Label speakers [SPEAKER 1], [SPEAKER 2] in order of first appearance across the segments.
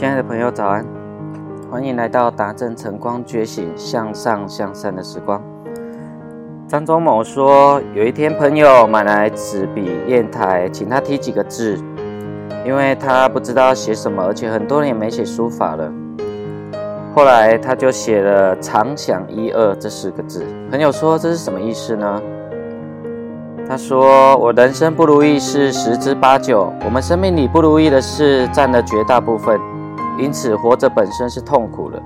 [SPEAKER 1] 亲爱的朋友，早安！欢迎来到达正晨光觉醒向上向善的时光。张忠谋说，有一天朋友买来纸笔砚台，请他题几个字，因为他不知道写什么，而且很多人也没写书法了。后来他就写了“常想一二”这四个字。朋友说：“这是什么意思呢？”他说：“我人生不如意是十之八九，我们生命里不如意的事占了绝大部分。”因此，活着本身是痛苦的，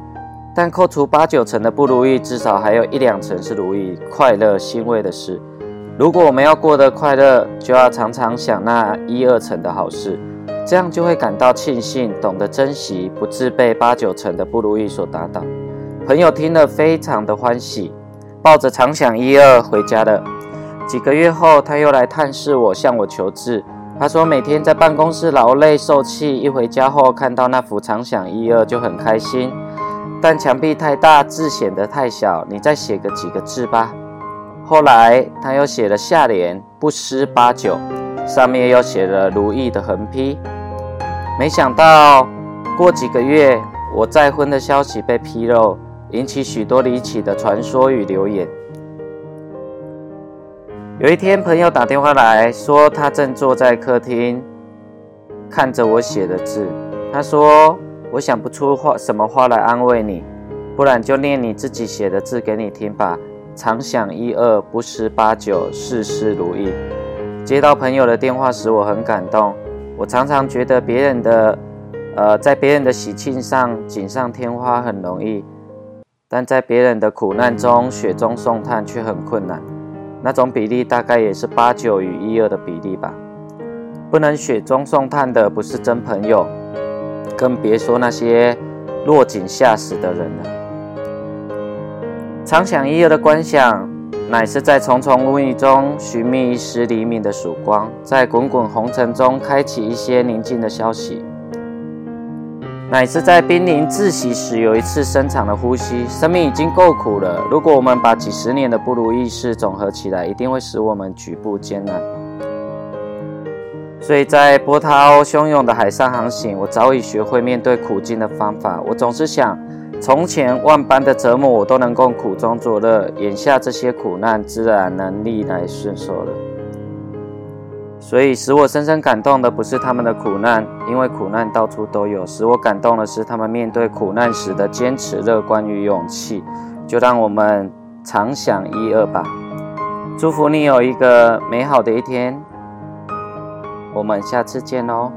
[SPEAKER 1] 但扣除八九成的不如意，至少还有一两成是如意、快乐、欣慰的事。如果我们要过得快乐，就要常常想那一二成的好事，这样就会感到庆幸，懂得珍惜，不自被八九成的不如意所打倒。朋友听了非常的欢喜，抱着常想一二回家了。几个月后，他又来探视我，向我求治。他说：“每天在办公室劳累受气，一回家后看到那幅常想一二就很开心。但墙壁太大，字显得太小，你再写个几个字吧。”后来他又写了下联“不失八九”，上面又写了“如意”的横批。没想到过几个月，我再婚的消息被披露，引起许多离奇的传说与流言。有一天，朋友打电话来说，他正坐在客厅看着我写的字。他说：“我想不出话什么话来安慰你，不然就念你自己写的字给你听吧。常想一二，不思八九，事事如意。”接到朋友的电话时，我很感动。我常常觉得别人的，呃，在别人的喜庆上锦上添花很容易，但在别人的苦难中雪中送炭却很困难。那种比例大概也是八九与一二的比例吧。不能雪中送炭的不是真朋友，更别说那些落井下石的人了。常想一二的观想，乃是在重重乌云中寻觅一丝黎明的曙光，在滚滚红尘中开启一些宁静的消息。乃是在濒临窒息时有一次深长的呼吸。生命已经够苦了，如果我们把几十年的不如意事总合起来，一定会使我们举步艰难。所以在波涛汹涌的海上航行，我早已学会面对苦境的方法。我总是想，从前万般的折磨我都能够苦中作乐，眼下这些苦难自然能逆来顺受了。所以使我深深感动的不是他们的苦难，因为苦难到处都有。使我感动的是他们面对苦难时的坚持、乐观与勇气。就让我们常想一二吧。祝福你有一个美好的一天。我们下次见喽。